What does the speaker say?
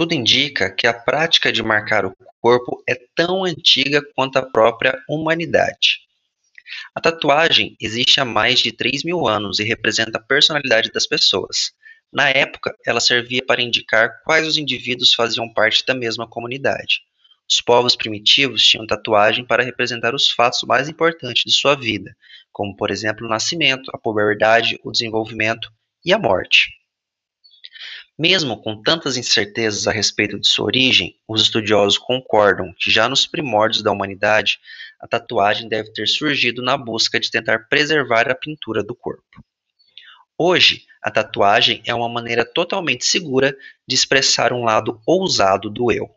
Tudo indica que a prática de marcar o corpo é tão antiga quanto a própria humanidade. A tatuagem existe há mais de 3 mil anos e representa a personalidade das pessoas. Na época, ela servia para indicar quais os indivíduos faziam parte da mesma comunidade. Os povos primitivos tinham tatuagem para representar os fatos mais importantes de sua vida, como, por exemplo, o nascimento, a puberdade, o desenvolvimento e a morte. Mesmo com tantas incertezas a respeito de sua origem, os estudiosos concordam que já nos primórdios da humanidade, a tatuagem deve ter surgido na busca de tentar preservar a pintura do corpo. Hoje, a tatuagem é uma maneira totalmente segura de expressar um lado ousado do eu.